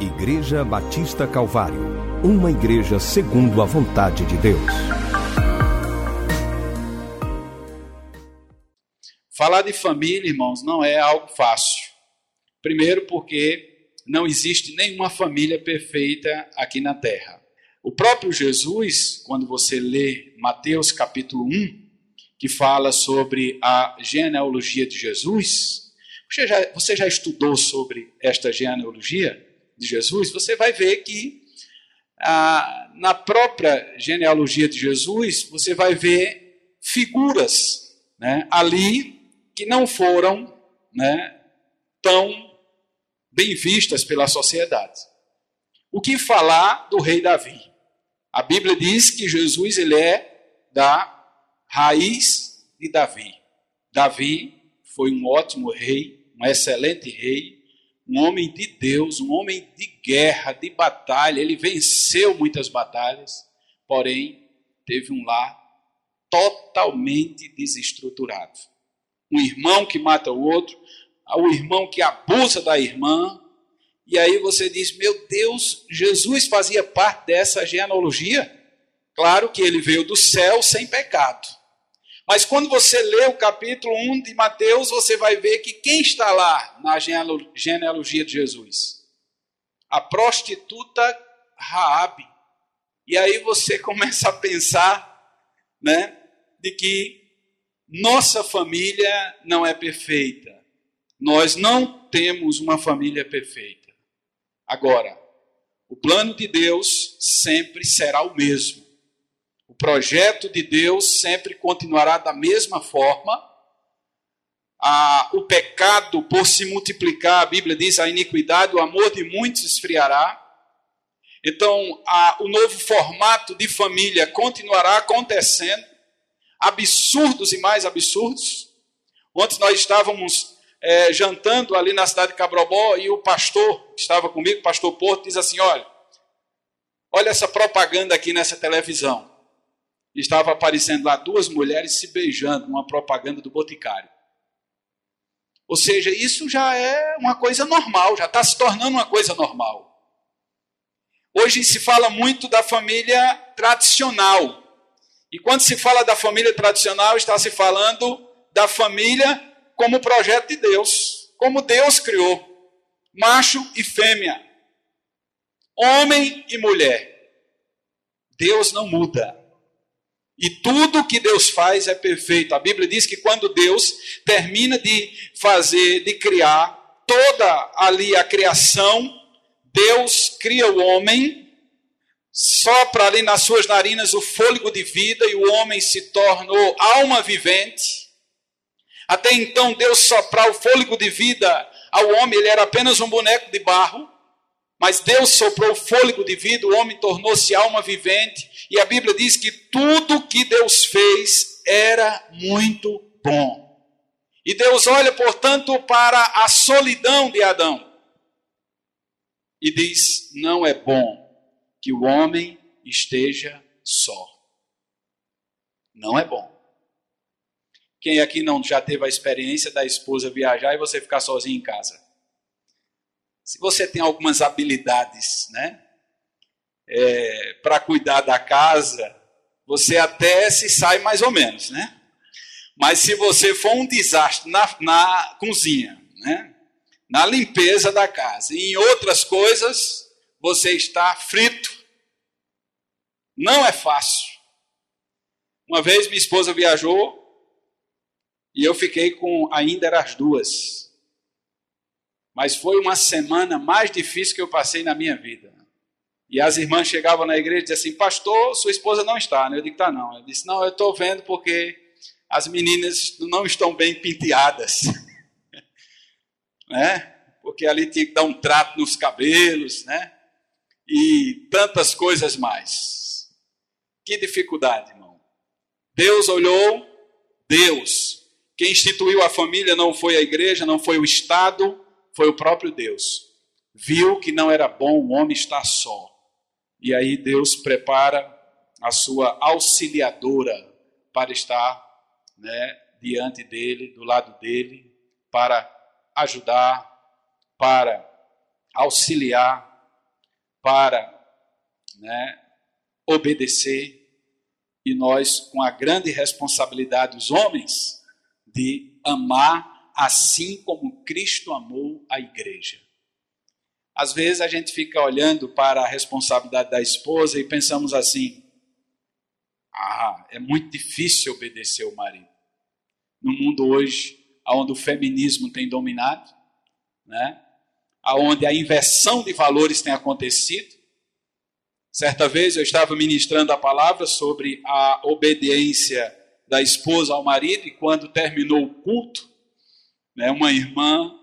Igreja Batista Calvário, uma igreja segundo a vontade de Deus. Falar de família, irmãos, não é algo fácil. Primeiro, porque não existe nenhuma família perfeita aqui na terra. O próprio Jesus, quando você lê Mateus capítulo 1, que fala sobre a genealogia de Jesus, você já, você já estudou sobre esta genealogia de Jesus? Você vai ver que ah, na própria genealogia de Jesus, você vai ver figuras né, ali que não foram né, tão bem vistas pela sociedade. O que falar do rei Davi? A Bíblia diz que Jesus ele é da raiz de Davi. Davi foi um ótimo rei, um excelente rei, um homem de Deus, um homem de guerra, de batalha. Ele venceu muitas batalhas, porém teve um lar totalmente desestruturado. Um irmão que mata o outro, o irmão que abusa da irmã. E aí você diz: Meu Deus, Jesus fazia parte dessa genealogia? Claro que ele veio do céu sem pecado. Mas quando você lê o capítulo 1 de Mateus, você vai ver que quem está lá na genealogia de Jesus? A prostituta Raabe. E aí você começa a pensar, né, de que nossa família não é perfeita. Nós não temos uma família perfeita. Agora, o plano de Deus sempre será o mesmo projeto de Deus sempre continuará da mesma forma. Ah, o pecado, por se multiplicar, a Bíblia diz, a iniquidade, o amor de muitos esfriará. Então, ah, o novo formato de família continuará acontecendo, absurdos e mais absurdos. Ontem nós estávamos é, jantando ali na cidade de Cabrobó e o pastor que estava comigo, o pastor Porto, diz assim: olha, olha essa propaganda aqui nessa televisão estava aparecendo lá duas mulheres se beijando numa propaganda do Boticário. Ou seja, isso já é uma coisa normal, já está se tornando uma coisa normal. Hoje se fala muito da família tradicional. E quando se fala da família tradicional, está se falando da família como projeto de Deus, como Deus criou, macho e fêmea, homem e mulher. Deus não muda. E tudo que Deus faz é perfeito. A Bíblia diz que quando Deus termina de fazer, de criar toda ali a criação, Deus cria o homem, sopra ali nas suas narinas o fôlego de vida e o homem se tornou alma vivente. Até então, Deus soprar o fôlego de vida ao homem, ele era apenas um boneco de barro. Mas Deus soprou o fôlego de vida, o homem tornou-se alma vivente, e a Bíblia diz que tudo que Deus fez era muito bom. E Deus olha, portanto, para a solidão de Adão e diz: não é bom que o homem esteja só. Não é bom. Quem aqui não já teve a experiência da esposa viajar e você ficar sozinho em casa? Se você tem algumas habilidades, né, é, para cuidar da casa, você até se sai mais ou menos, né? Mas se você for um desastre na, na cozinha, né, na limpeza da casa e em outras coisas, você está frito. Não é fácil. Uma vez minha esposa viajou e eu fiquei com ainda eram as duas. Mas foi uma semana mais difícil que eu passei na minha vida. E as irmãs chegavam na igreja e diziam assim: Pastor, sua esposa não está. Eu digo: Tá, não. Eu disse: Não, eu estou vendo porque as meninas não estão bem penteadas. né? Porque ali tinha que dar um trato nos cabelos, né? E tantas coisas mais. Que dificuldade, irmão. Deus olhou, Deus. Quem instituiu a família não foi a igreja, não foi o Estado, foi o próprio Deus. Viu que não era bom o homem estar só. E aí Deus prepara a sua auxiliadora para estar né, diante dele, do lado dele, para ajudar, para auxiliar para né, obedecer e nós, com a grande responsabilidade dos homens, de amar assim como Cristo amou a igreja. Às vezes a gente fica olhando para a responsabilidade da esposa e pensamos assim: ah, é muito difícil obedecer o marido. No mundo hoje, onde o feminismo tem dominado, né? onde a inversão de valores tem acontecido. Certa vez eu estava ministrando a palavra sobre a obediência da esposa ao marido, e quando terminou o culto, né, uma irmã,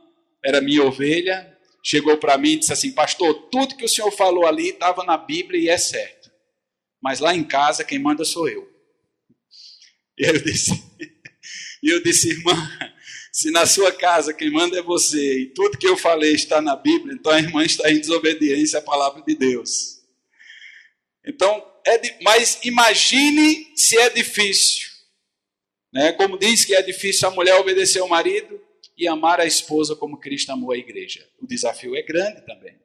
era minha ovelha, chegou para mim e disse assim: Pastor, tudo que o senhor falou ali estava na Bíblia e é certo, mas lá em casa quem manda sou eu. E eu disse, eu disse, irmã, se na sua casa quem manda é você e tudo que eu falei está na Bíblia, então a irmã está em desobediência à palavra de Deus. Então, é de, mas imagine se é difícil. Né? Como diz que é difícil a mulher obedecer ao marido e amar a esposa como Cristo amou a igreja. O desafio é grande também.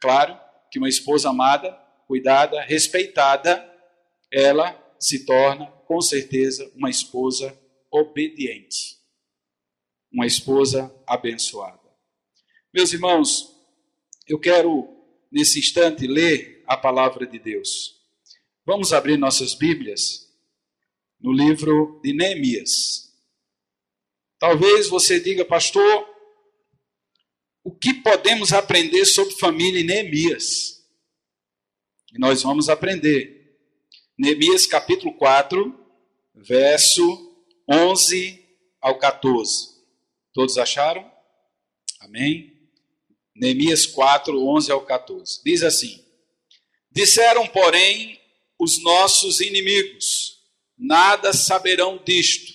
Claro que uma esposa amada, cuidada, respeitada, ela se torna, com certeza, uma esposa obediente uma esposa abençoada. Meus irmãos, eu quero nesse instante ler a palavra de Deus. Vamos abrir nossas Bíblias no livro de Neemias. Talvez você diga, pastor, o que podemos aprender sobre família em Neemias? E nós vamos aprender. Neemias capítulo 4, verso 11 ao 14. Todos acharam? Amém? Neemias 4, 11 ao 14. Diz assim: Disseram, porém, os nossos inimigos: Nada saberão disto,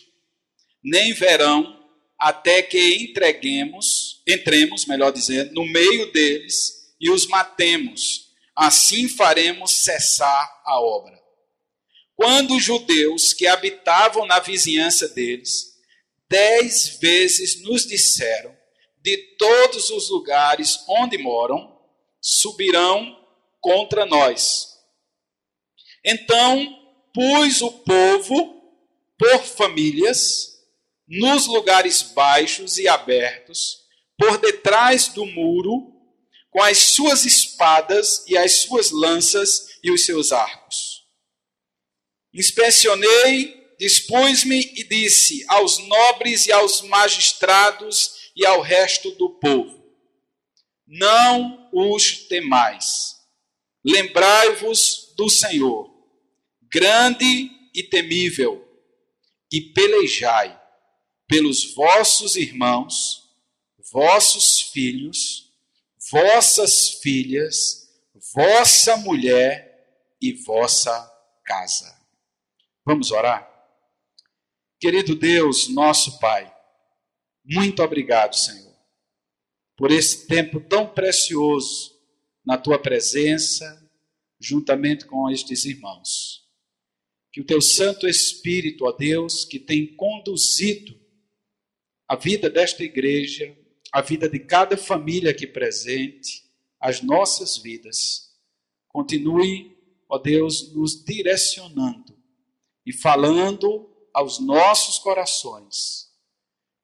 nem verão, até que entreguemos, entremos, melhor dizendo, no meio deles e os matemos. Assim faremos cessar a obra. Quando os judeus que habitavam na vizinhança deles dez vezes nos disseram: de todos os lugares onde moram, subirão contra nós. Então pus o povo por famílias nos lugares baixos e abertos, por detrás do muro, com as suas espadas e as suas lanças e os seus arcos. Inspecionei Dispus-me e disse aos nobres e aos magistrados e ao resto do povo: Não os temais. Lembrai-vos do Senhor, grande e temível, e pelejai pelos vossos irmãos, vossos filhos, vossas filhas, vossa mulher e vossa casa. Vamos orar? Querido Deus, nosso Pai, muito obrigado, Senhor, por esse tempo tão precioso na tua presença, juntamente com estes irmãos. Que o teu Santo Espírito, ó Deus, que tem conduzido a vida desta igreja, a vida de cada família aqui presente, as nossas vidas, continue, ó Deus, nos direcionando e falando aos nossos corações.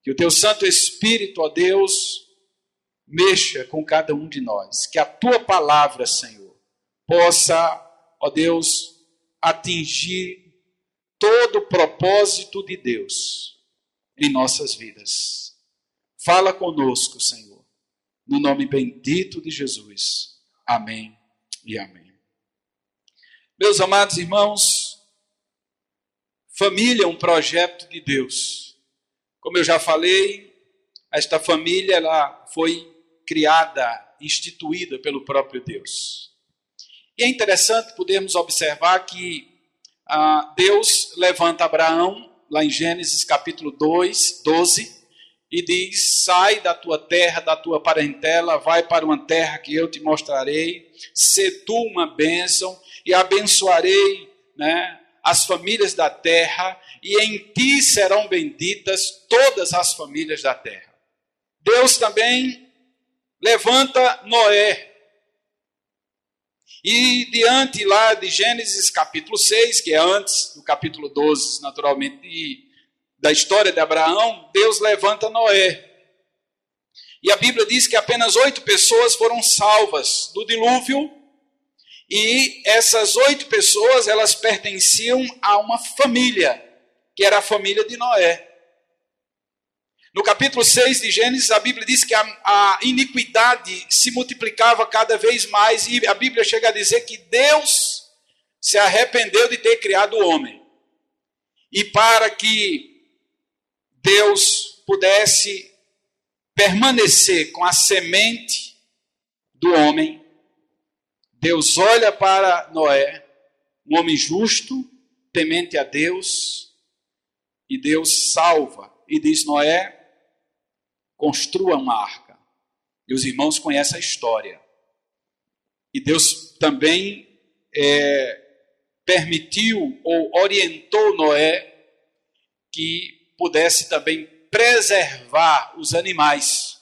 Que o teu Santo Espírito, ó Deus, mexa com cada um de nós. Que a tua palavra, Senhor, possa, ó Deus, atingir todo o propósito de Deus em nossas vidas. Fala conosco, Senhor, no nome bendito de Jesus. Amém e amém. Meus amados irmãos, Família é um projeto de Deus. Como eu já falei, esta família ela foi criada, instituída pelo próprio Deus. E é interessante podermos observar que ah, Deus levanta Abraão, lá em Gênesis capítulo 2, 12, e diz: Sai da tua terra, da tua parentela, vai para uma terra que eu te mostrarei, se tu uma bênção, e abençoarei né, as famílias da terra, e em ti serão benditas todas as famílias da terra. Deus também levanta Noé. E diante lá de Gênesis capítulo 6, que é antes do capítulo 12, naturalmente, da história de Abraão, Deus levanta Noé. E a Bíblia diz que apenas oito pessoas foram salvas do dilúvio, e essas oito pessoas, elas pertenciam a uma família, que era a família de Noé. No capítulo 6 de Gênesis, a Bíblia diz que a, a, iniquidade se multiplicava cada vez mais, e a Bíblia chega a dizer que Deus se arrependeu de ter criado o homem. E para que Deus pudesse permanecer com a semente do homem, Deus olha para Noé, um homem justo, temente a Deus, e Deus salva e diz: Noé, construa uma arca. E os irmãos conhecem a história. E Deus também é, permitiu ou orientou Noé que pudesse também preservar os animais.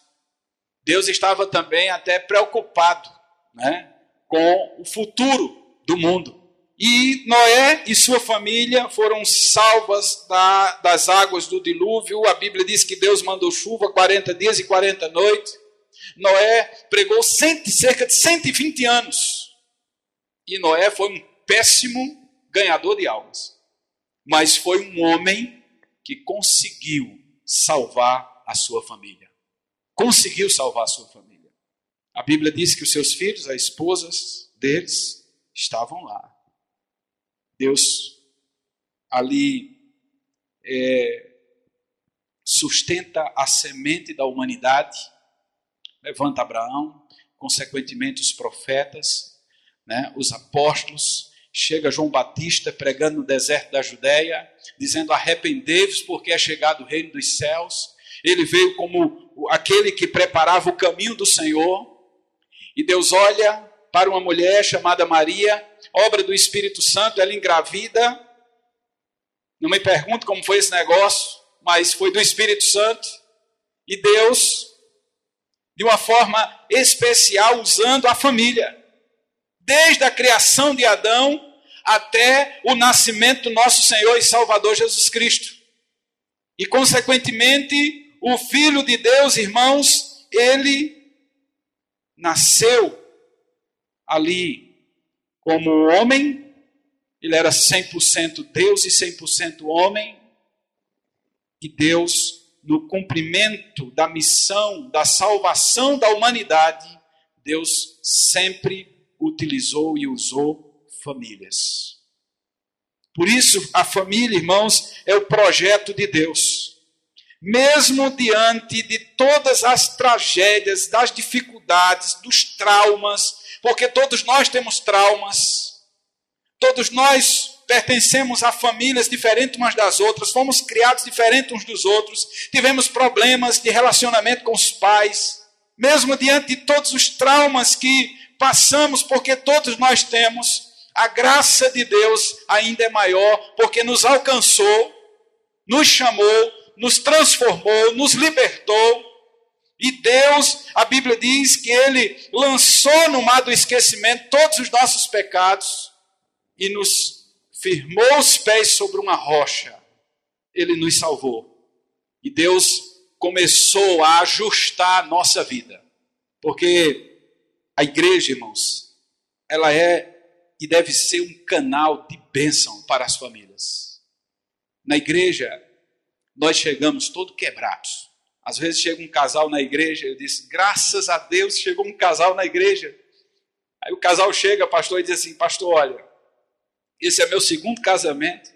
Deus estava também até preocupado né, com o futuro do mundo. E Noé e sua família foram salvas da, das águas do dilúvio. A Bíblia diz que Deus mandou chuva 40 dias e 40 noites. Noé pregou cento, cerca de 120 anos. E Noé foi um péssimo ganhador de almas. Mas foi um homem que conseguiu salvar a sua família. Conseguiu salvar a sua família. A Bíblia diz que os seus filhos, as esposas deles, estavam lá. Deus ali é, sustenta a semente da humanidade, levanta Abraão, consequentemente os profetas, né, os apóstolos, chega João Batista pregando no deserto da Judéia, dizendo: arrependei-vos, porque é chegado o reino dos céus. Ele veio como aquele que preparava o caminho do Senhor. E Deus olha para uma mulher chamada Maria, obra do Espírito Santo, ela engravida. Não me pergunto como foi esse negócio, mas foi do Espírito Santo. E Deus, de uma forma especial, usando a família. Desde a criação de Adão até o nascimento do nosso Senhor e Salvador Jesus Cristo. E, consequentemente, o Filho de Deus, irmãos, ele nasceu ali como homem, ele era 100% Deus e 100% homem, e Deus, no cumprimento da missão da salvação da humanidade, Deus sempre utilizou e usou famílias. Por isso, a família, irmãos, é o projeto de Deus. Mesmo diante de todas as tragédias, das dificuldades, dos traumas, porque todos nós temos traumas, todos nós pertencemos a famílias diferentes umas das outras, fomos criados diferentes uns dos outros, tivemos problemas de relacionamento com os pais, mesmo diante de todos os traumas que passamos, porque todos nós temos, a graça de Deus ainda é maior, porque nos alcançou, nos chamou, nos transformou, nos libertou e Deus, a Bíblia diz que Ele lançou no mar do esquecimento todos os nossos pecados e nos firmou os pés sobre uma rocha. Ele nos salvou. E Deus começou a ajustar a nossa vida. Porque a igreja, irmãos, ela é e deve ser um canal de bênção para as famílias. Na igreja, nós chegamos todos quebrados às vezes chega um casal na igreja, eu disse, graças a Deus chegou um casal na igreja. Aí o casal chega, pastor, e diz assim, pastor, olha, esse é meu segundo casamento.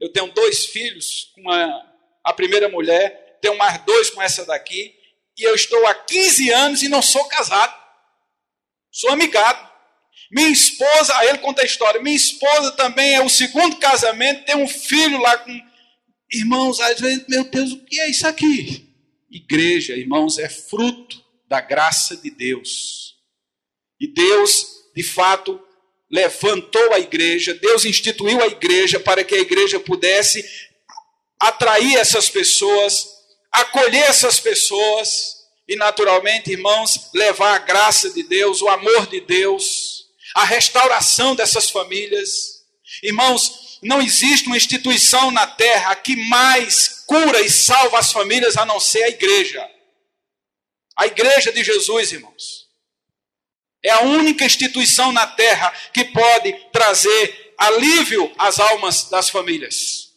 Eu tenho dois filhos com a, a primeira mulher, tenho mais dois com essa daqui, e eu estou há 15 anos e não sou casado. Sou amigado. Minha esposa, aí ele conta a história, minha esposa também é o segundo casamento, tem um filho lá com Irmãos, às vezes, meu Deus, o que é isso aqui? Igreja, irmãos, é fruto da graça de Deus. E Deus, de fato, levantou a igreja, Deus instituiu a igreja para que a igreja pudesse atrair essas pessoas, acolher essas pessoas e, naturalmente, irmãos, levar a graça de Deus, o amor de Deus, a restauração dessas famílias. Irmãos, não existe uma instituição na terra que mais cura e salva as famílias a não ser a igreja. A igreja de Jesus, irmãos. É a única instituição na terra que pode trazer alívio às almas das famílias.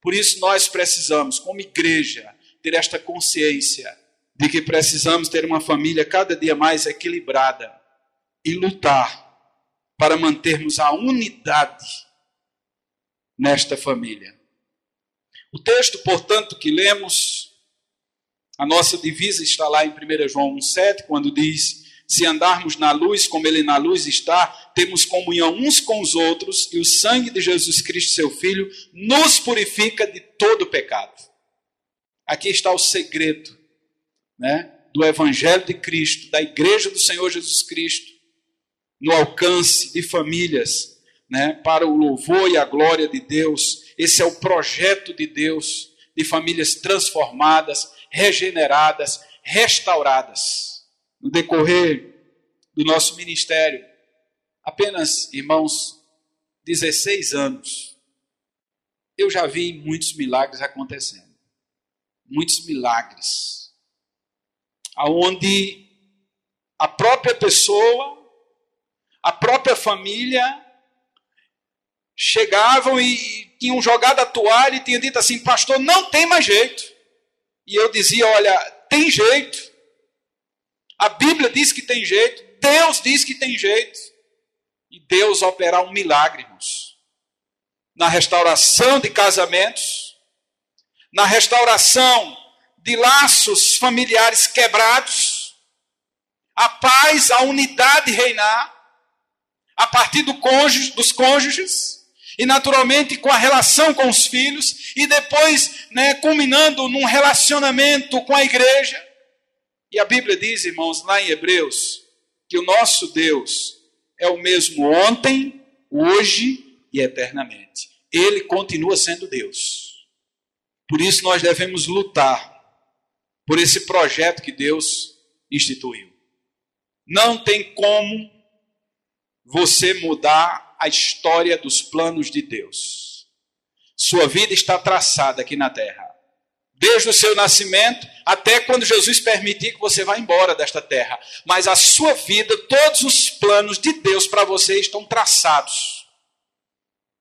Por isso nós precisamos, como igreja, ter esta consciência de que precisamos ter uma família cada dia mais equilibrada e lutar para mantermos a unidade nesta família. O texto, portanto, que lemos, a nossa divisa está lá em 1 João 1,7, quando diz: Se andarmos na luz como Ele na luz está, temos comunhão uns com os outros, e o sangue de Jesus Cristo, seu Filho, nos purifica de todo pecado. Aqui está o segredo né, do Evangelho de Cristo, da Igreja do Senhor Jesus Cristo, no alcance de famílias, né, para o louvor e a glória de Deus. Esse é o projeto de Deus, de famílias transformadas, regeneradas, restauradas. No decorrer do nosso ministério, apenas, irmãos, 16 anos, eu já vi muitos milagres acontecendo. Muitos milagres aonde a própria pessoa, a própria família chegavam e tinham jogado a toalha e tinham dito assim: "Pastor, não tem mais jeito". E eu dizia: "Olha, tem jeito. A Bíblia diz que tem jeito, Deus diz que tem jeito". E Deus operar um milagre, irmãos. Na restauração de casamentos, na restauração de laços familiares quebrados, a paz, a unidade reinar, a partir do cônjuge, dos cônjuges, e naturalmente com a relação com os filhos, e depois né, culminando num relacionamento com a igreja. E a Bíblia diz, irmãos, lá em Hebreus, que o nosso Deus é o mesmo ontem, hoje e eternamente. Ele continua sendo Deus. Por isso nós devemos lutar por esse projeto que Deus instituiu. Não tem como você mudar a história dos planos de Deus. Sua vida está traçada aqui na terra. Desde o seu nascimento até quando Jesus permitir que você vá embora desta terra. Mas a sua vida, todos os planos de Deus para você estão traçados.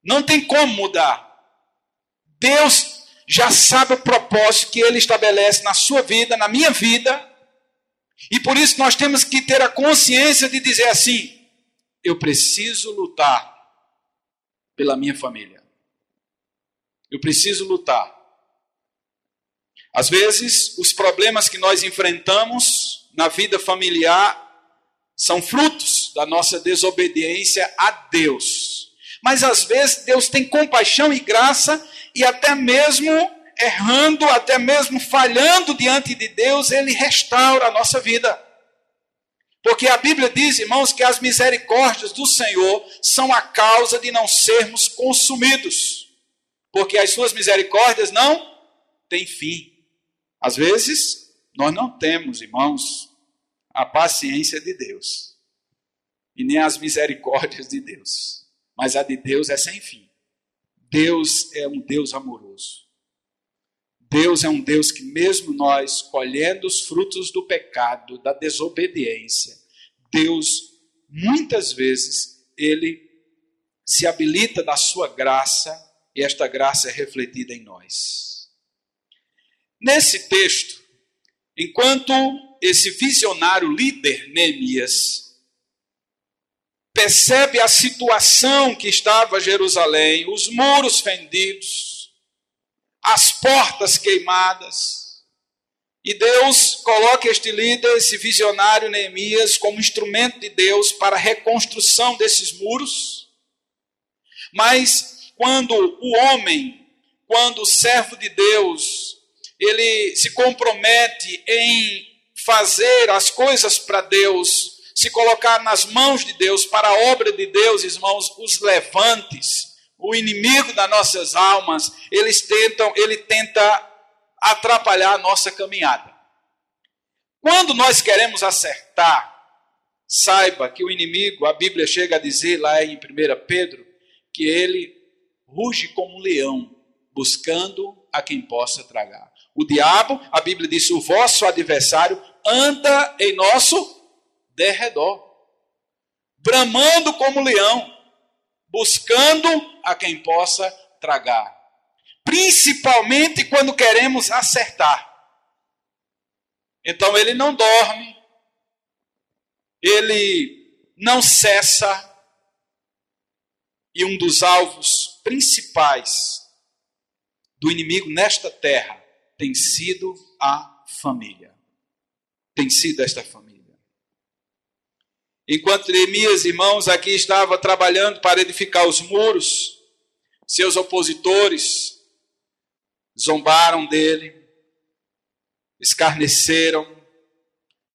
Não tem como mudar. Deus já sabe o propósito que ele estabelece na sua vida, na minha vida. E por isso nós temos que ter a consciência de dizer assim: eu preciso lutar pela minha família. Eu preciso lutar. Às vezes, os problemas que nós enfrentamos na vida familiar são frutos da nossa desobediência a Deus. Mas às vezes Deus tem compaixão e graça e até mesmo errando, até mesmo falhando diante de Deus, ele restaura a nossa vida. Porque a Bíblia diz, irmãos, que as misericórdias do Senhor são a causa de não sermos consumidos. Porque as suas misericórdias não têm fim. Às vezes, nós não temos, irmãos, a paciência de Deus. E nem as misericórdias de Deus. Mas a de Deus é sem fim. Deus é um Deus amoroso. Deus é um Deus que, mesmo nós colhendo os frutos do pecado, da desobediência, Deus, muitas vezes, ele se habilita da sua graça e esta graça é refletida em nós. Nesse texto, enquanto esse visionário líder Neemias percebe a situação que estava Jerusalém, os muros fendidos, as portas queimadas. E Deus coloca este líder, esse visionário Neemias, como instrumento de Deus para a reconstrução desses muros. Mas quando o homem, quando o servo de Deus, ele se compromete em fazer as coisas para Deus, se colocar nas mãos de Deus, para a obra de Deus, irmãos, os levantes, o inimigo das nossas almas, eles tentam, ele tenta atrapalhar a nossa caminhada. Quando nós queremos acertar, saiba que o inimigo, a Bíblia chega a dizer lá em 1 Pedro, que ele ruge como um leão, buscando a quem possa tragar. O diabo, a Bíblia diz, o vosso adversário anda em nosso derredor, bramando como leão, buscando a quem possa tragar. Principalmente quando queremos acertar. Então ele não dorme, ele não cessa, e um dos alvos principais do inimigo nesta terra tem sido a família. Tem sido esta família. Enquanto Neemias, irmãos, aqui estava trabalhando para edificar os muros, seus opositores zombaram dele, escarneceram,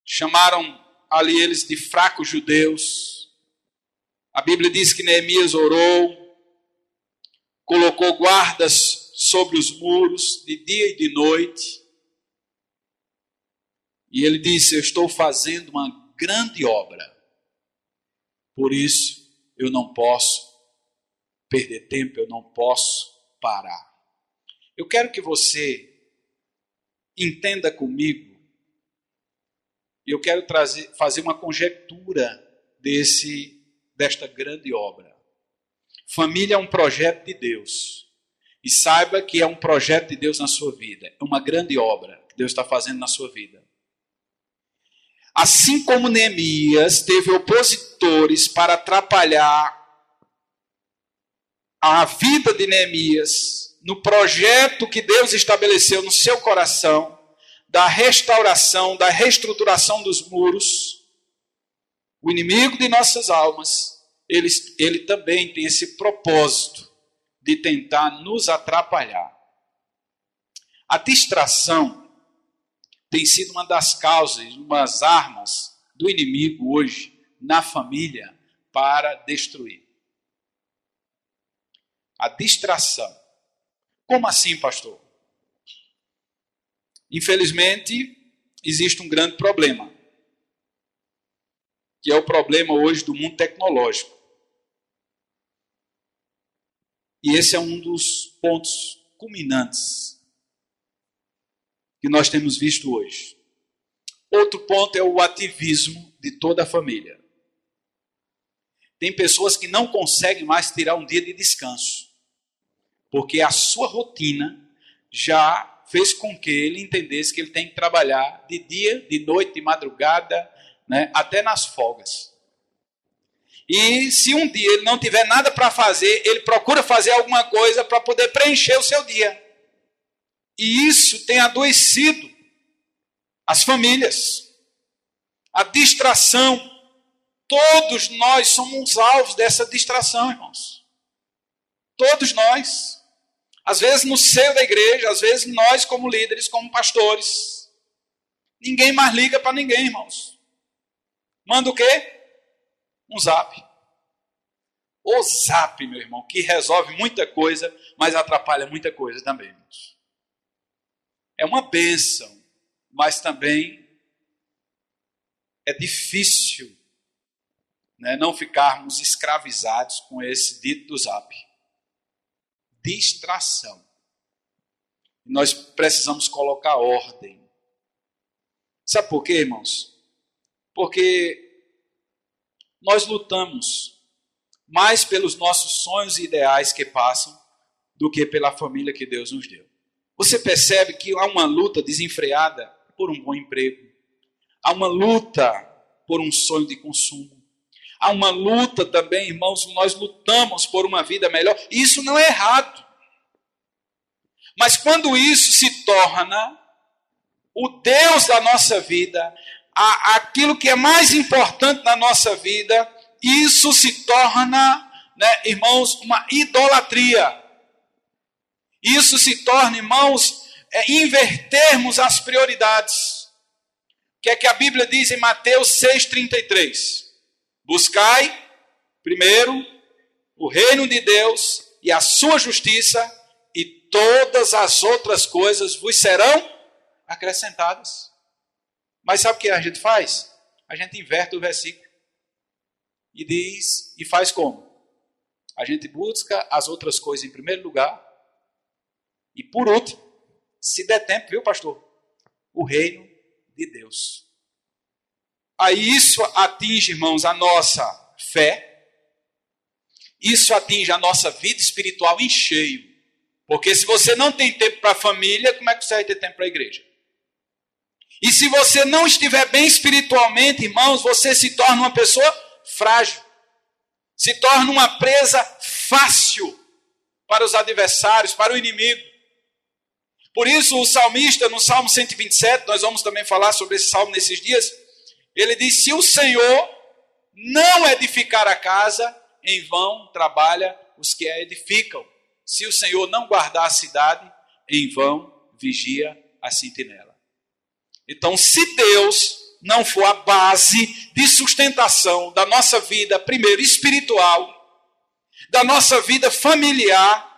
chamaram ali eles de fracos judeus. A Bíblia diz que Neemias orou, colocou guardas sobre os muros de dia e de noite. E ele disse: Eu estou fazendo uma grande obra. Por isso, eu não posso perder tempo, eu não posso parar. Eu quero que você entenda comigo eu quero trazer, fazer uma conjectura desse, desta grande obra. Família é um projeto de Deus. E saiba que é um projeto de Deus na sua vida. É uma grande obra que Deus está fazendo na sua vida. Assim como Neemias teve opositores para atrapalhar a vida de Neemias no projeto que Deus estabeleceu no seu coração, da restauração, da reestruturação dos muros, o inimigo de nossas almas, ele, ele também tem esse propósito de tentar nos atrapalhar. A distração tem sido uma das causas, uma das armas do inimigo hoje na família para destruir. A distração. Como assim, pastor? Infelizmente, existe um grande problema, que é o problema hoje do mundo tecnológico. E esse é um dos pontos culminantes que nós temos visto hoje. Outro ponto é o ativismo de toda a família. Tem pessoas que não conseguem mais tirar um dia de descanso, porque a sua rotina já fez com que ele entendesse que ele tem que trabalhar de dia, de noite, de madrugada, né, até nas folgas. E se um dia ele não tiver nada para fazer, ele procura fazer alguma coisa para poder preencher o seu dia. E isso tem adoecido as famílias. A distração. Todos nós somos alvos dessa distração, irmãos. Todos nós. Às vezes no seio da igreja, às vezes nós como líderes, como pastores. Ninguém mais liga para ninguém, irmãos. Manda o quê? Um zap. O zap, meu irmão, que resolve muita coisa, mas atrapalha muita coisa também, irmãos. É uma bênção, mas também é difícil né, não ficarmos escravizados com esse dito do zap distração. Nós precisamos colocar ordem. Sabe por quê, irmãos? Porque nós lutamos mais pelos nossos sonhos e ideais que passam do que pela família que Deus nos deu. Você percebe que há uma luta desenfreada por um bom emprego, há uma luta por um sonho de consumo, Há uma luta também, irmãos, nós lutamos por uma vida melhor. Isso não é errado. Mas quando isso se torna o Deus da nossa vida, a, aquilo que é mais importante na nossa vida, isso se torna, né, irmãos, uma idolatria. Isso se torna, irmãos, é, invertermos as prioridades. O que é que a Bíblia diz em Mateus 6,33? Buscai primeiro o reino de Deus e a sua justiça, e todas as outras coisas vos serão acrescentadas. Mas sabe o que a gente faz? A gente inverte o versículo. e diz e faz como? A gente busca as outras coisas em primeiro lugar e por último, se der tempo, viu, pastor? O reino de Deus. Aí isso atinge, irmãos, a nossa fé, isso atinge a nossa vida espiritual em cheio. Porque se você não tem tempo para a família, como é que você vai ter tempo para a igreja? E se você não estiver bem espiritualmente, irmãos, você se torna uma pessoa frágil. Se torna uma presa fácil para os adversários, para o inimigo. Por isso, o salmista, no Salmo 127, nós vamos também falar sobre esse salmo nesses dias, ele diz: Se o Senhor não edificar a casa, em vão trabalha os que a edificam. Se o Senhor não guardar a cidade, em vão vigia a sentinela. Então, se Deus não for a base de sustentação da nossa vida, primeiro espiritual, da nossa vida familiar,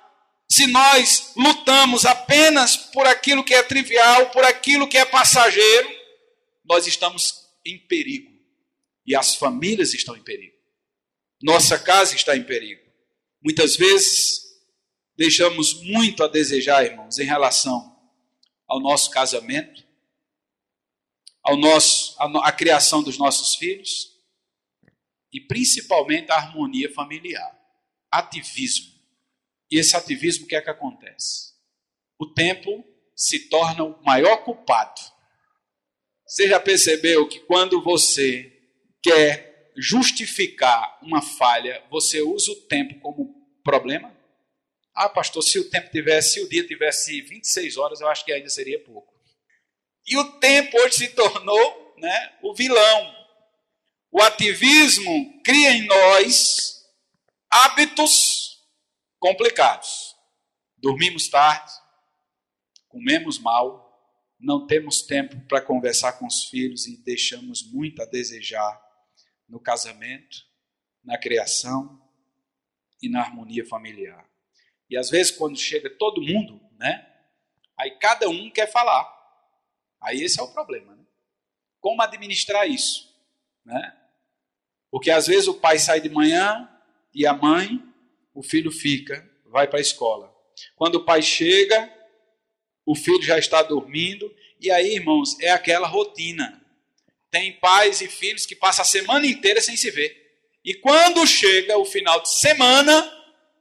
se nós lutamos apenas por aquilo que é trivial, por aquilo que é passageiro, nós estamos em perigo. E as famílias estão em perigo. Nossa casa está em perigo. Muitas vezes deixamos muito a desejar, irmãos, em relação ao nosso casamento, ao nosso, a, a criação dos nossos filhos e principalmente a harmonia familiar. Ativismo. E esse ativismo, o que é que acontece? O tempo se torna o maior culpado. Você já percebeu que quando você quer justificar uma falha, você usa o tempo como problema? Ah, pastor, se o tempo tivesse, se o dia tivesse 26 horas, eu acho que ainda seria pouco. E o tempo hoje se tornou né, o vilão. O ativismo cria em nós hábitos complicados. Dormimos tarde, comemos mal, não temos tempo para conversar com os filhos e deixamos muito a desejar no casamento, na criação e na harmonia familiar. E às vezes, quando chega todo mundo, né? Aí cada um quer falar. Aí esse é o problema. Né? Como administrar isso? Né? Porque às vezes o pai sai de manhã e a mãe, o filho fica, vai para a escola. Quando o pai chega, o filho já está dormindo, e aí, irmãos, é aquela rotina. Tem pais e filhos que passam a semana inteira sem se ver. E quando chega o final de semana,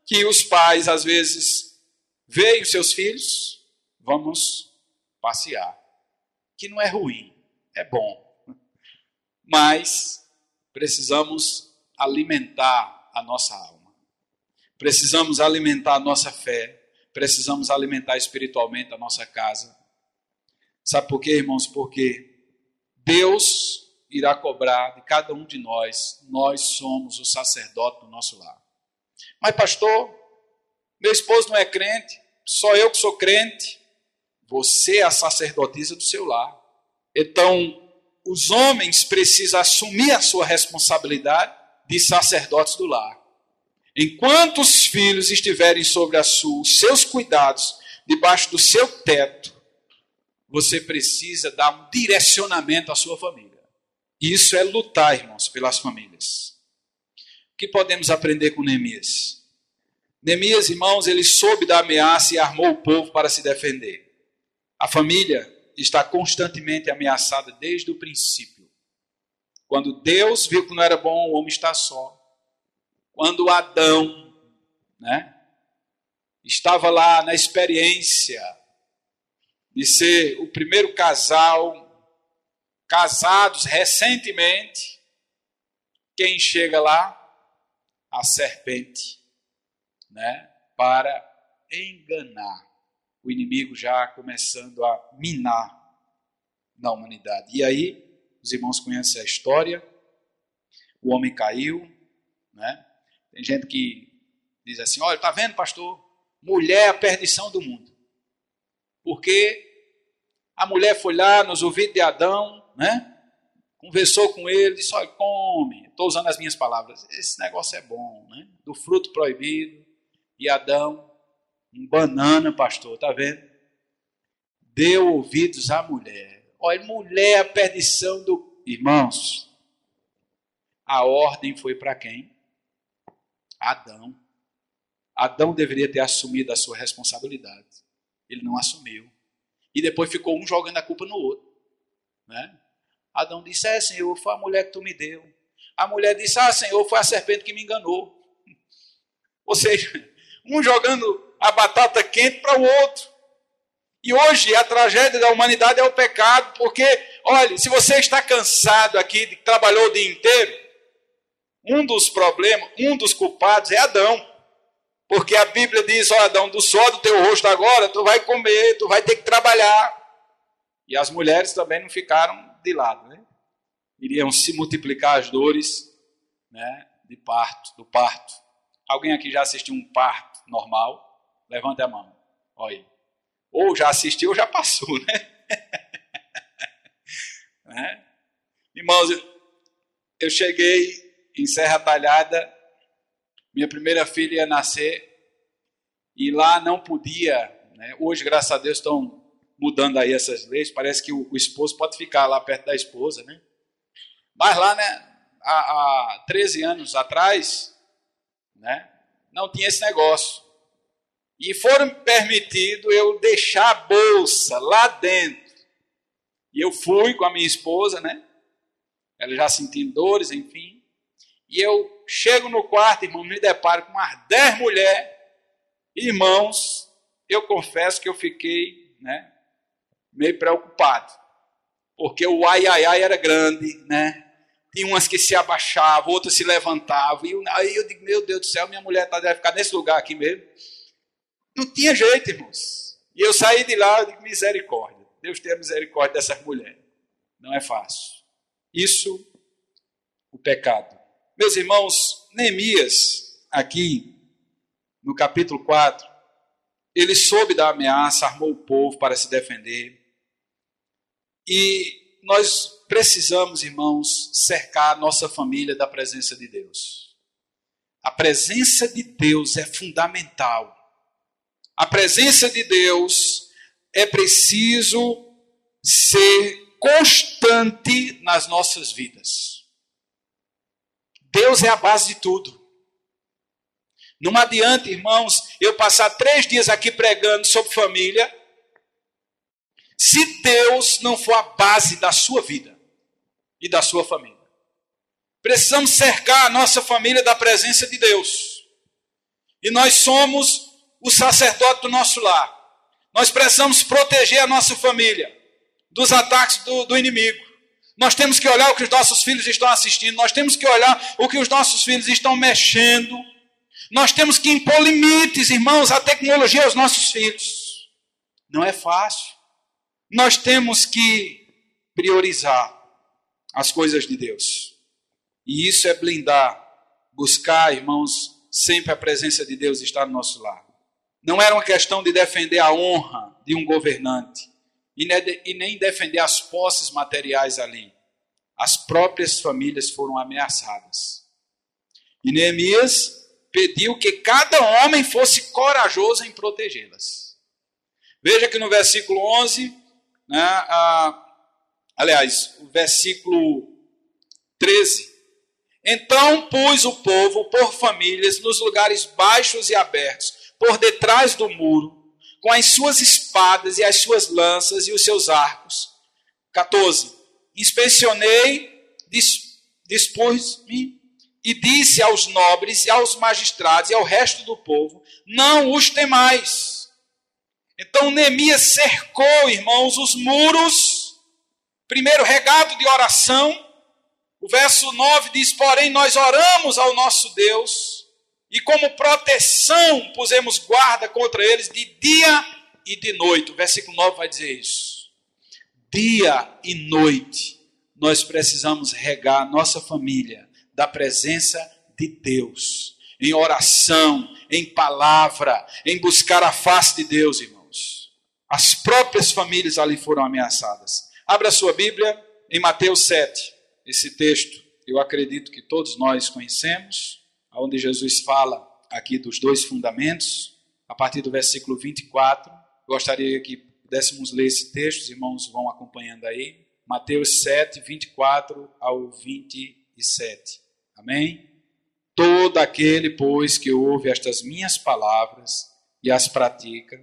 que os pais às vezes veem os seus filhos, vamos passear que não é ruim, é bom. Mas precisamos alimentar a nossa alma. Precisamos alimentar a nossa fé. Precisamos alimentar espiritualmente a nossa casa. Sabe por quê, irmãos? Porque Deus irá cobrar de cada um de nós. Nós somos o sacerdote do nosso lar. Mas, pastor, meu esposo não é crente, só eu que sou crente. Você é a sacerdotisa do seu lar. Então, os homens precisam assumir a sua responsabilidade de sacerdotes do lar. Enquanto os filhos estiverem sobre os seus cuidados, debaixo do seu teto, você precisa dar um direcionamento à sua família. Isso é lutar, irmãos, pelas famílias. O que podemos aprender com Neemias? Neemias, irmãos, ele soube da ameaça e armou o povo para se defender. A família está constantemente ameaçada desde o princípio. Quando Deus viu que não era bom o homem estar só. Quando Adão, né, estava lá na experiência de ser o primeiro casal casados recentemente, quem chega lá? A serpente, né, para enganar o inimigo já começando a minar na humanidade. E aí, os irmãos conhecem a história, o homem caiu, né? Tem gente que diz assim: olha, está vendo, pastor? Mulher é a perdição do mundo. Porque a mulher foi lá nos ouvidos de Adão, né? Conversou com ele, disse: olha, come. Estou usando as minhas palavras. Esse negócio é bom, né? Do fruto proibido. E Adão um banana, pastor, tá vendo? Deu ouvidos à mulher. Olha, mulher, a perdição do. Irmãos, a ordem foi para quem? Adão. Adão deveria ter assumido a sua responsabilidade. Ele não assumiu. E depois ficou um jogando a culpa no outro. Né? Adão disse: É, Senhor, foi a mulher que tu me deu. A mulher disse: Ah, Senhor, foi a serpente que me enganou. Ou seja, um jogando a batata quente para o outro. E hoje a tragédia da humanidade é o pecado, porque, olha, se você está cansado aqui, trabalhou o dia inteiro, um dos problemas, um dos culpados é Adão. Porque a Bíblia diz, ó Adão, do sol do teu rosto agora, tu vai comer, tu vai ter que trabalhar. E as mulheres também não ficaram de lado, né? Iriam se multiplicar as dores, né, de parto, do parto. Alguém aqui já assistiu um parto normal? Levante a mão. Olha. Ou já assistiu ou já passou, né? né? Irmãos, eu cheguei em Serra Talhada, minha primeira filha ia nascer e lá não podia. Né? Hoje, graças a Deus, estão mudando aí essas leis. Parece que o, o esposo pode ficar lá perto da esposa, né? Mas lá, né, há, há 13 anos atrás, né, não tinha esse negócio. E foram permitido eu deixar a bolsa lá dentro. E eu fui com a minha esposa, né? Ela já sentindo dores, enfim. E eu chego no quarto, irmão, me deparo com umas dez mulheres. Irmãos, eu confesso que eu fiquei né, meio preocupado. Porque o ai ai ai era grande, né? Tinha umas que se abaixavam, outras se levantavam. E aí eu digo, meu Deus do céu, minha mulher tá, deve ficar nesse lugar aqui mesmo. Não tinha jeito, irmãos. E eu saí de lá, eu digo, misericórdia. Deus tenha misericórdia dessas mulheres. Não é fácil. Isso, o pecado. Meus irmãos, Neemias, aqui no capítulo 4, ele soube da ameaça, armou o povo para se defender. E nós precisamos, irmãos, cercar a nossa família da presença de Deus. A presença de Deus é fundamental. A presença de Deus é preciso ser constante nas nossas vidas. Deus é a base de tudo. Não adianta, irmãos, eu passar três dias aqui pregando sobre família, se Deus não for a base da sua vida e da sua família. Precisamos cercar a nossa família da presença de Deus. E nós somos o sacerdote do nosso lar. Nós precisamos proteger a nossa família dos ataques do, do inimigo. Nós temos que olhar o que os nossos filhos estão assistindo, nós temos que olhar o que os nossos filhos estão mexendo. Nós temos que impor limites, irmãos, à tecnologia aos nossos filhos. Não é fácil. Nós temos que priorizar as coisas de Deus. E isso é blindar, buscar, irmãos, sempre a presença de Deus estar no nosso lar. Não era uma questão de defender a honra de um governante e nem defender as posses materiais ali. As próprias famílias foram ameaçadas. E Neemias pediu que cada homem fosse corajoso em protegê-las. Veja que no versículo 11, né, a, aliás, o versículo 13. Então pus o povo por famílias nos lugares baixos e abertos, por detrás do muro, com as suas espadas e as suas lanças e os seus arcos. 14. Inspecionei, dispus-me e disse aos nobres e aos magistrados e ao resto do povo: Não os temais. Então Neemias cercou, irmãos, os muros, primeiro regado de oração. O verso 9 diz: Porém, nós oramos ao nosso Deus e como proteção pusemos guarda contra eles de dia e de noite. O versículo 9 vai dizer isso. Dia e noite nós precisamos regar nossa família da presença de Deus, em oração, em palavra, em buscar a face de Deus, irmãos. As próprias famílias ali foram ameaçadas. Abra sua Bíblia em Mateus 7. Esse texto eu acredito que todos nós conhecemos onde Jesus fala aqui dos dois fundamentos, a partir do versículo 24. Gostaria que pudéssemos ler esse texto, os irmãos vão acompanhando aí. Mateus 7, 24 ao 27. Amém? Todo aquele, pois, que ouve estas minhas palavras e as pratica,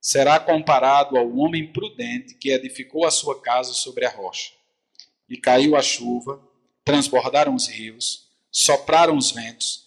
será comparado ao homem prudente que edificou a sua casa sobre a rocha. E caiu a chuva, transbordaram os rios, sopraram os ventos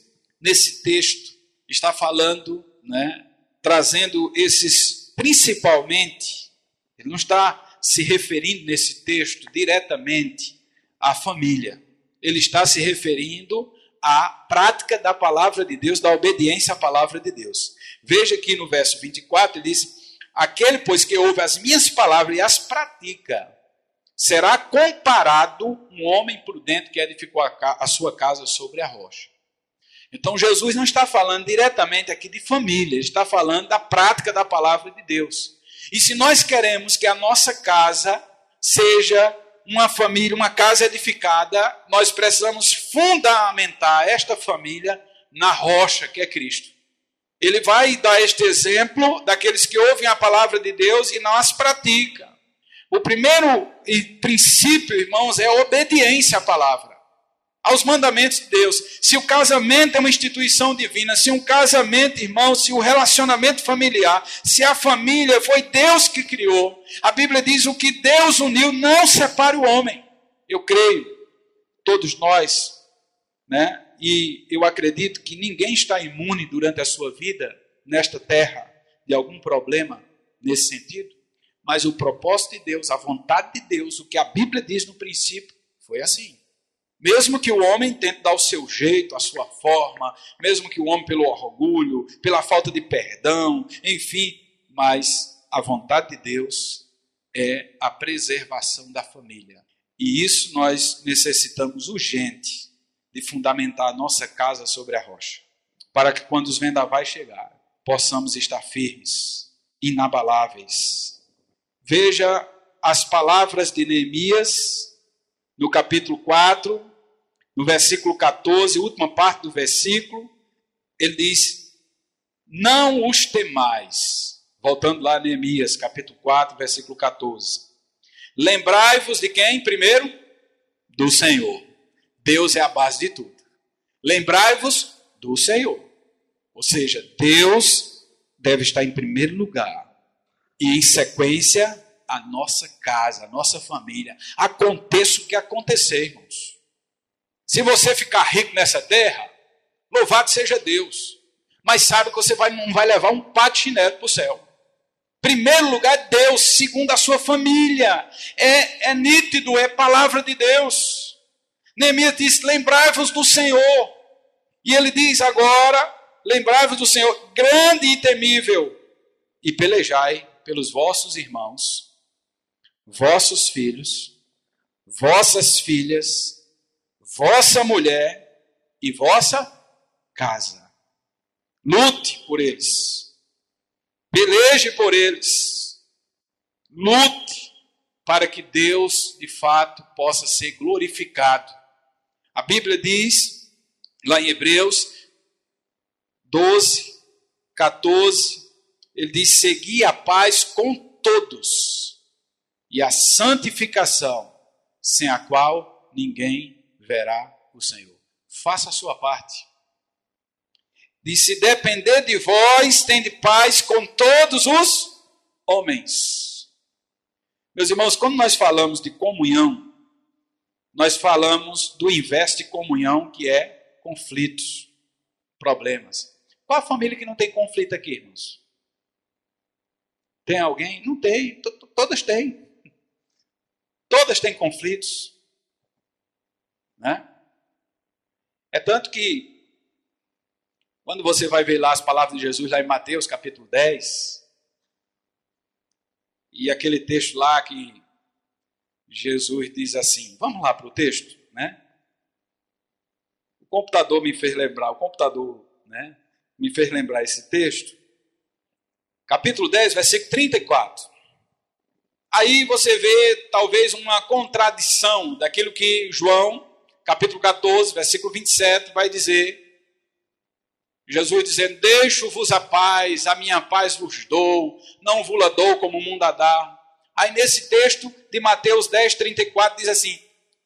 nesse texto, está falando, né, trazendo esses principalmente ele não está se referindo nesse texto diretamente à família. Ele está se referindo à prática da palavra de Deus, da obediência à palavra de Deus. Veja aqui no verso 24, ele diz: Aquele, pois, que ouve as minhas palavras e as pratica, será comparado um homem prudente que edificou a sua casa sobre a rocha. Então, Jesus não está falando diretamente aqui de família, ele está falando da prática da palavra de Deus. E se nós queremos que a nossa casa seja uma família, uma casa edificada, nós precisamos fundamentar esta família na rocha que é Cristo. Ele vai dar este exemplo daqueles que ouvem a palavra de Deus e não as praticam. O primeiro princípio, irmãos, é obediência à palavra aos mandamentos de Deus. Se o casamento é uma instituição divina, se um casamento, irmão, se o relacionamento familiar, se a família foi Deus que criou, a Bíblia diz: o que Deus uniu não separa o homem. Eu creio, todos nós, né? E eu acredito que ninguém está imune durante a sua vida nesta terra de algum problema nesse sentido. Mas o propósito de Deus, a vontade de Deus, o que a Bíblia diz no princípio, foi assim. Mesmo que o homem tente dar o seu jeito, a sua forma, mesmo que o homem pelo orgulho, pela falta de perdão, enfim, mas a vontade de Deus é a preservação da família. E isso nós necessitamos urgente de fundamentar a nossa casa sobre a rocha, para que quando os vendavais chegarem, possamos estar firmes, inabaláveis. Veja as palavras de Neemias no capítulo 4, no versículo 14, última parte do versículo, ele diz: Não os temais. Voltando lá a Neemias, capítulo 4, versículo 14. Lembrai-vos de quem primeiro? Do Senhor. Deus é a base de tudo. Lembrai-vos do Senhor. Ou seja, Deus deve estar em primeiro lugar. E em sequência, a nossa casa, a nossa família. Aconteça o que acontecer, irmãos. Se você ficar rico nessa terra, louvado seja Deus. Mas sabe que você vai, não vai levar um pato chinelo para o céu. Primeiro lugar, Deus. Segundo, a sua família. É, é nítido, é palavra de Deus. Neemias diz: lembrai-vos do Senhor. E ele diz agora: lembrai-vos do Senhor, grande e temível, e pelejai pelos vossos irmãos, vossos filhos, vossas filhas vossa mulher e vossa casa. Lute por eles. Peleje por eles. Lute para que Deus, de fato, possa ser glorificado. A Bíblia diz, lá em Hebreus 12, 14, ele diz: Segui a paz com todos e a santificação, sem a qual ninguém verá o Senhor. Faça a sua parte. Diz: se depender de vós, tende paz com todos os homens. Meus irmãos, quando nós falamos de comunhão, nós falamos do inverso de comunhão, que é conflitos, problemas. Qual a família que não tem conflito aqui, irmãos? Tem alguém? Não tem. Todas têm. Todas têm conflitos. Né? É tanto que, quando você vai ver lá as palavras de Jesus, lá em Mateus capítulo 10, e aquele texto lá que Jesus diz assim: vamos lá para o texto, né? computador me fez lembrar, o computador né, me fez lembrar esse texto. Capítulo 10, versículo 34. Aí você vê talvez uma contradição daquilo que João, capítulo 14, versículo 27, vai dizer. Jesus dizendo: Deixo-vos a paz, a minha paz vos dou, não vos dou como o mundo a dá. Aí nesse texto de Mateus 10, 34 diz assim: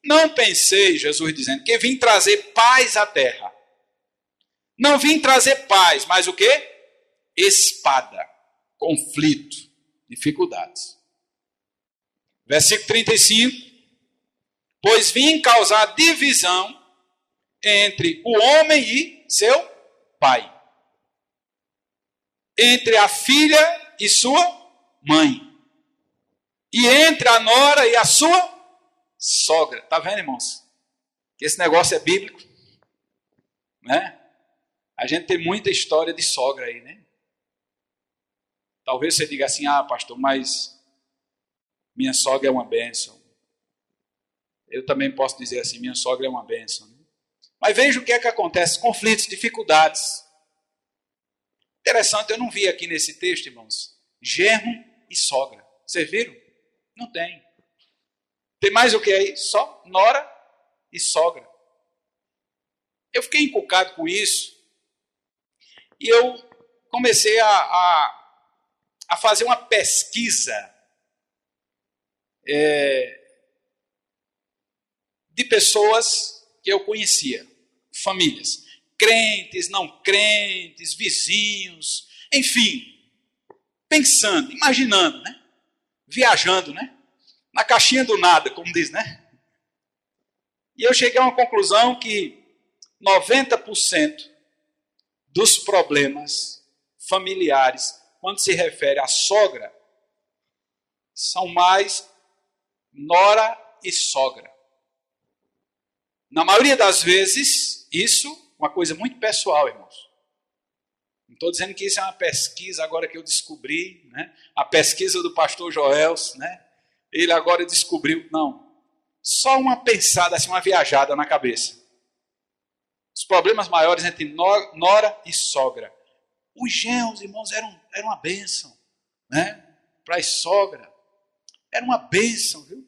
Não pensei, Jesus dizendo, que vim trazer paz à terra. Não vim trazer paz, mas o que? Espada, conflito, dificuldades. Versículo 35. Pois vim causar divisão entre o homem e seu pai, entre a filha e sua mãe, e entre a nora e a sua sogra. Tá vendo, irmãos? Que esse negócio é bíblico, né? A gente tem muita história de sogra aí, né? Talvez você diga assim: "Ah, pastor, mas minha sogra é uma bênção". Eu também posso dizer assim: "Minha sogra é uma bênção". Né? Mas veja o que é que acontece: conflitos, dificuldades. Interessante, eu não vi aqui nesse texto, irmãos, germo e sogra. Vocês viram? Não tem. Tem mais o que aí? Só nora e sogra. Eu fiquei encucado com isso e eu comecei a, a, a fazer uma pesquisa é, de pessoas que eu conhecia, famílias, crentes, não crentes, vizinhos, enfim, pensando, imaginando, né? viajando, né? Na caixinha do nada, como diz, né? E eu cheguei a uma conclusão que 90% dos problemas familiares, quando se refere à sogra, são mais nora e sogra. Na maioria das vezes, isso é uma coisa muito pessoal, irmãos. Não estou dizendo que isso é uma pesquisa agora que eu descobri, né? a pesquisa do pastor Joel, né? ele agora descobriu. Não. Só uma pensada, assim, uma viajada na cabeça. Os problemas maiores entre nora e sogra. Os genros, irmãos, eram, eram uma bênção. Né? Para a sogra. Era uma bênção, viu?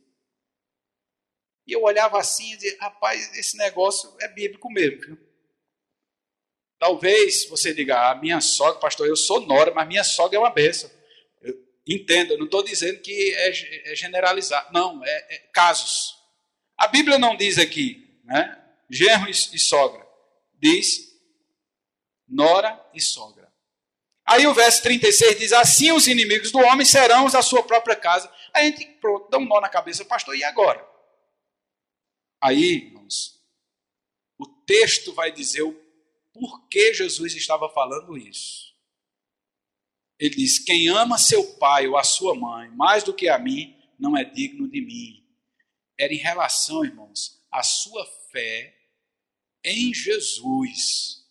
E eu olhava assim e dizia, rapaz, esse negócio é bíblico mesmo, viu? Talvez você diga, a minha sogra, pastor, eu sou nora, mas minha sogra é uma bênção. Entenda, eu não estou dizendo que é, é generalizar. Não, é, é, casos. A Bíblia não diz aqui, né? Genro e, e sogra. Diz nora e sogra. Aí o verso 36 diz: Assim os inimigos do homem serão os da sua própria casa. Aí a gente, pronto, dá um nó na cabeça, pastor, e agora? Aí, irmãos, o texto vai dizer o por que Jesus estava falando isso. Ele diz: Quem ama seu pai ou a sua mãe mais do que a mim, não é digno de mim. Era em relação, irmãos, à sua fé em Jesus.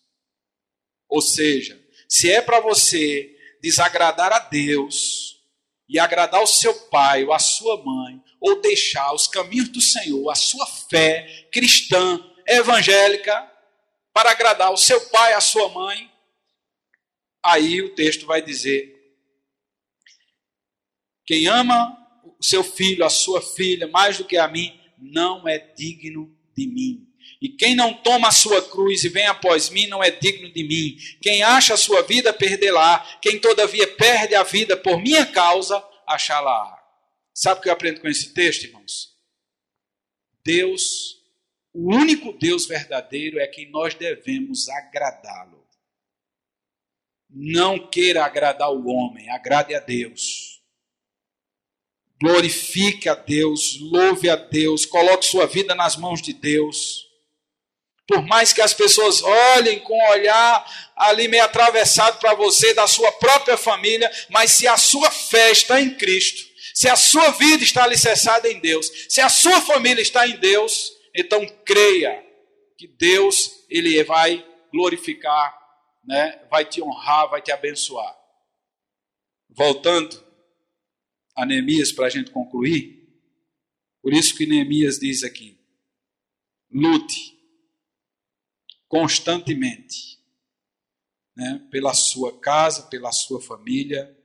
Ou seja, se é para você desagradar a Deus e agradar o seu pai ou a sua mãe, ou deixar os caminhos do Senhor, a sua fé cristã, evangélica, para agradar o seu pai, a sua mãe, aí o texto vai dizer: quem ama o seu filho, a sua filha, mais do que a mim, não é digno de mim. E quem não toma a sua cruz e vem após mim não é digno de mim. Quem acha a sua vida, perdê-la. Quem todavia perde a vida por minha causa, achá-la. Sabe o que eu aprendo com esse texto, irmãos? Deus o único Deus verdadeiro é quem nós devemos agradá-lo. Não queira agradar o homem, agrade a Deus. Glorifique a Deus, louve a Deus, coloque sua vida nas mãos de Deus. Por mais que as pessoas olhem com um olhar ali meio atravessado para você, da sua própria família, mas se a sua fé está em Cristo, se a sua vida está alicerçada em Deus, se a sua família está em Deus, então creia que Deus ele vai glorificar, né? Vai te honrar, vai te abençoar. Voltando a Neemias para a gente concluir, por isso que Neemias diz aqui: lute, constantemente, né, pela sua casa, pela sua família,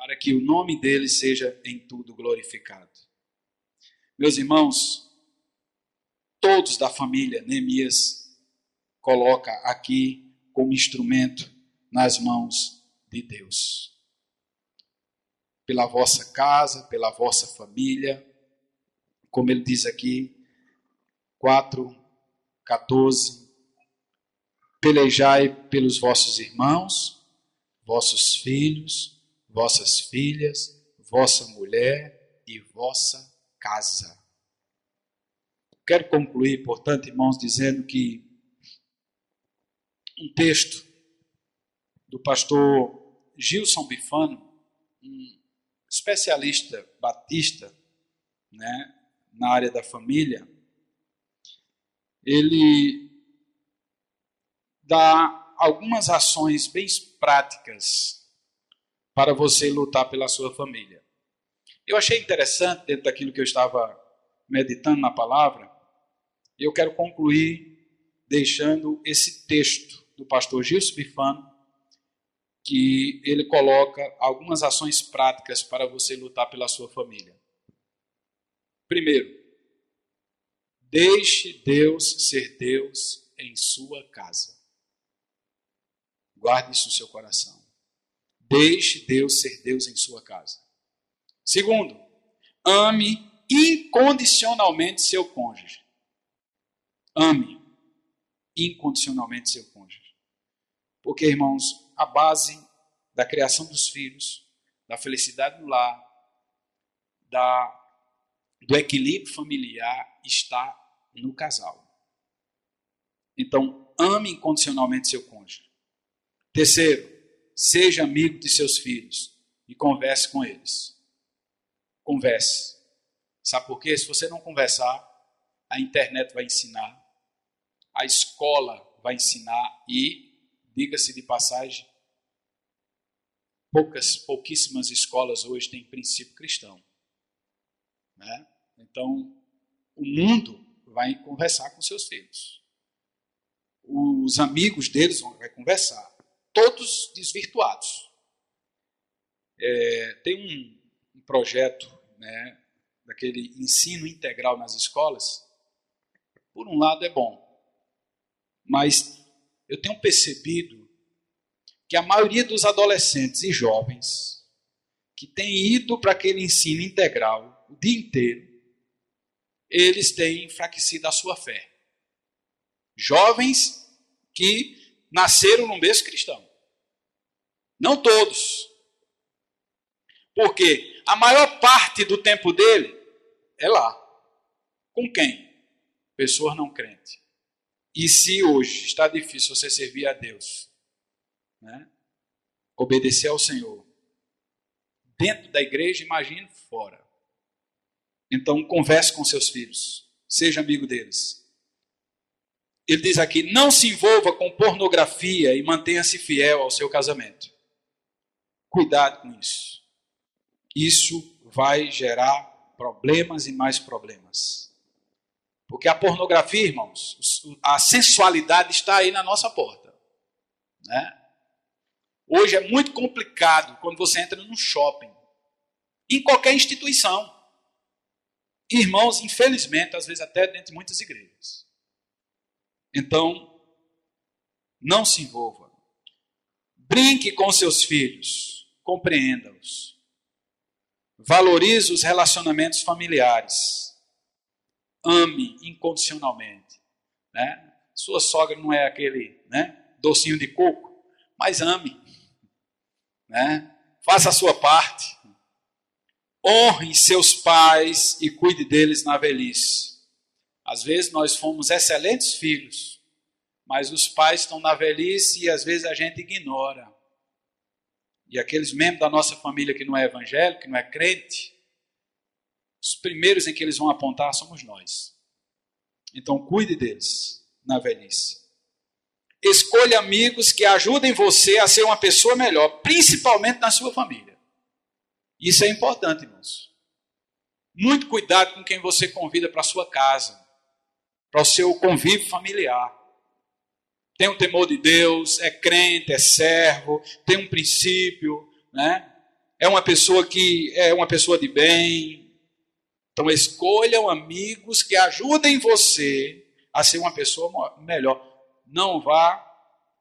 para que o nome dele seja em tudo glorificado. Meus irmãos, todos da família Neemias coloca aqui como instrumento nas mãos de Deus. Pela vossa casa, pela vossa família, como ele diz aqui, 4, 14. Pelejai pelos vossos irmãos, vossos filhos, vossas filhas, vossa mulher e vossa casa. Quero concluir, portanto, irmãos, dizendo que um texto do pastor Gilson Bifano, um especialista batista, né, na área da família, ele dá algumas ações bem práticas para você lutar pela sua família. Eu achei interessante, dentro daquilo que eu estava meditando na palavra, eu quero concluir deixando esse texto do pastor Gilson Bifano, que ele coloca algumas ações práticas para você lutar pela sua família. Primeiro, deixe Deus ser Deus em sua casa. Guarde isso no seu coração. Deixe Deus ser Deus em sua casa. Segundo, ame incondicionalmente seu cônjuge. Ame incondicionalmente seu cônjuge. Porque, irmãos, a base da criação dos filhos, da felicidade no lar, da, do equilíbrio familiar está no casal. Então, ame incondicionalmente seu cônjuge. Terceiro, Seja amigo de seus filhos e converse com eles. Converse. Sabe por quê? Se você não conversar, a internet vai ensinar, a escola vai ensinar e, diga-se de passagem, poucas, pouquíssimas escolas hoje têm princípio cristão. Né? Então, o mundo vai conversar com seus filhos. Os amigos deles vão conversar todos desvirtuados. É, tem um, um projeto né, daquele ensino integral nas escolas. Por um lado é bom, mas eu tenho percebido que a maioria dos adolescentes e jovens que têm ido para aquele ensino integral o dia inteiro, eles têm enfraquecido a sua fé. Jovens que nasceram no berço cristão. Não todos. Porque a maior parte do tempo dele é lá. Com quem? Pessoas não crentes. E se hoje está difícil você servir a Deus, né? obedecer ao Senhor, dentro da igreja, imagine fora. Então, converse com seus filhos, seja amigo deles. Ele diz aqui: não se envolva com pornografia e mantenha-se fiel ao seu casamento. Cuidado com isso. Isso vai gerar problemas e mais problemas. Porque a pornografia, irmãos, a sensualidade está aí na nossa porta. Né? Hoje é muito complicado quando você entra num shopping, em qualquer instituição. Irmãos, infelizmente, às vezes até dentro de muitas igrejas. Então, não se envolva. Brinque com seus filhos, compreenda-os. Valorize os relacionamentos familiares. Ame incondicionalmente. Né? Sua sogra não é aquele né, docinho de coco, mas ame. Né? Faça a sua parte. Honre seus pais e cuide deles na velhice. Às vezes nós fomos excelentes filhos, mas os pais estão na velhice e às vezes a gente ignora. E aqueles membros da nossa família que não é evangélico, que não é crente, os primeiros em que eles vão apontar somos nós. Então cuide deles na velhice. Escolha amigos que ajudem você a ser uma pessoa melhor, principalmente na sua família. Isso é importante, irmãos. Muito cuidado com quem você convida para sua casa para o seu convívio familiar. tem um temor de Deus, é crente, é servo, tem um princípio, né? É uma pessoa que é uma pessoa de bem. Então escolham amigos que ajudem você a ser uma pessoa melhor. Não vá,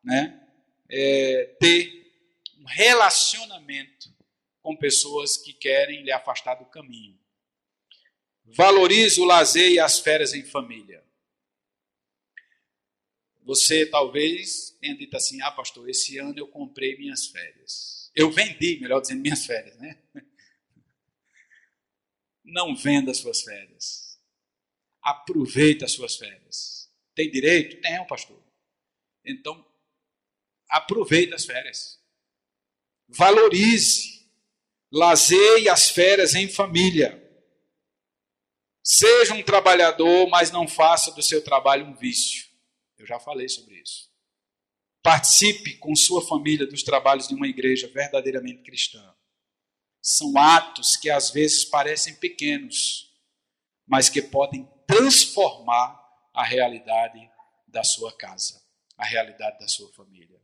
né, é, ter um relacionamento com pessoas que querem lhe afastar do caminho. Valorize o lazer e as férias em família. Você talvez tenha dito assim: ah, pastor, esse ano eu comprei minhas férias. Eu vendi, melhor dizendo, minhas férias, né? Não venda as suas férias. Aproveite as suas férias. Tem direito? Tem, pastor. Então, aproveite as férias. Valorize. Lazeie as férias em família. Seja um trabalhador, mas não faça do seu trabalho um vício. Eu já falei sobre isso. Participe com sua família dos trabalhos de uma igreja verdadeiramente cristã. São atos que às vezes parecem pequenos, mas que podem transformar a realidade da sua casa, a realidade da sua família.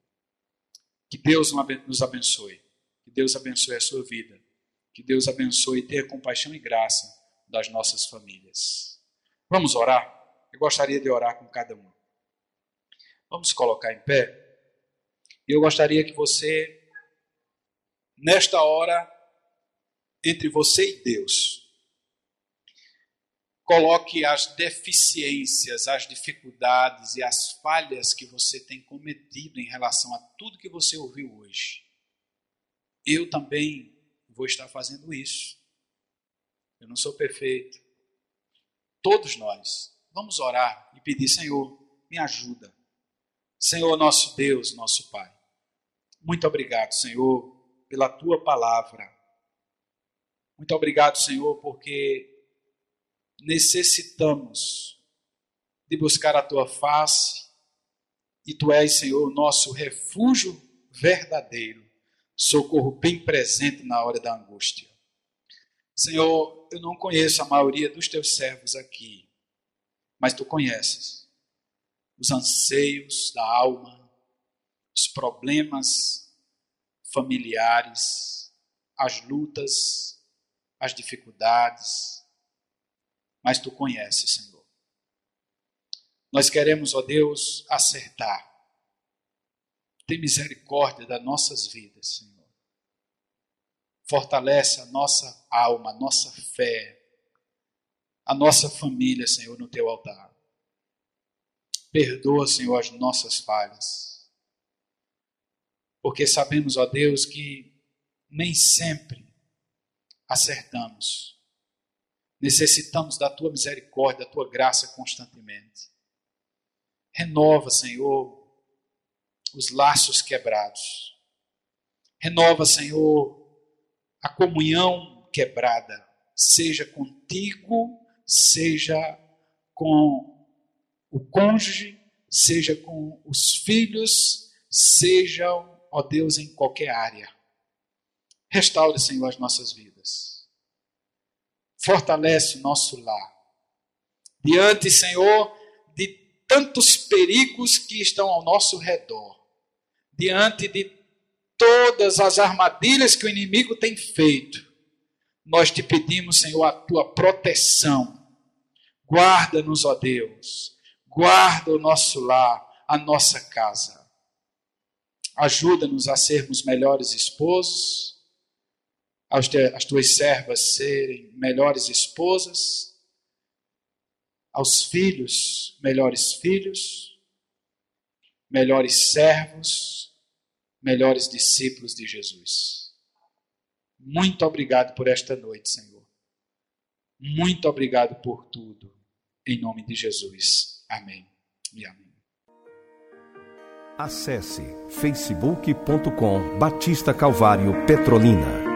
Que Deus nos abençoe. Que Deus abençoe a sua vida. Que Deus abençoe ter compaixão e graça das nossas famílias. Vamos orar? Eu gostaria de orar com cada um. Vamos colocar em pé. Eu gostaria que você, nesta hora, entre você e Deus, coloque as deficiências, as dificuldades e as falhas que você tem cometido em relação a tudo que você ouviu hoje. Eu também vou estar fazendo isso. Eu não sou perfeito. Todos nós vamos orar e pedir, Senhor, me ajuda. Senhor, nosso Deus, nosso Pai. Muito obrigado, Senhor, pela tua palavra. Muito obrigado, Senhor, porque necessitamos de buscar a tua face e tu és, Senhor, nosso refúgio verdadeiro, socorro bem presente na hora da angústia. Senhor, eu não conheço a maioria dos teus servos aqui, mas tu conheces os anseios da alma, os problemas familiares, as lutas, as dificuldades, mas tu conheces, Senhor. Nós queremos, ó Deus, acertar. Tem misericórdia das nossas vidas, Senhor. Fortalece a nossa alma, a nossa fé, a nossa família, Senhor, no teu altar. Perdoa, Senhor, as nossas falhas. Porque sabemos, ó Deus, que nem sempre acertamos. Necessitamos da tua misericórdia, da tua graça constantemente. Renova, Senhor, os laços quebrados. Renova, Senhor, a comunhão quebrada, seja contigo, seja com o cônjuge, seja com os filhos, sejam, ó Deus, em qualquer área. Restaure, Senhor, as nossas vidas. Fortalece o nosso lar. Diante, Senhor, de tantos perigos que estão ao nosso redor, diante de todas as armadilhas que o inimigo tem feito, nós te pedimos, Senhor, a tua proteção. Guarda-nos, ó Deus guarda o nosso lar, a nossa casa. Ajuda-nos a sermos melhores esposos, as tuas servas serem melhores esposas, aos filhos, melhores filhos, melhores servos, melhores discípulos de Jesus. Muito obrigado por esta noite, Senhor. Muito obrigado por tudo. Em nome de Jesus. Amém e amém. Acesse facebook.com Batista Calvário Petrolina.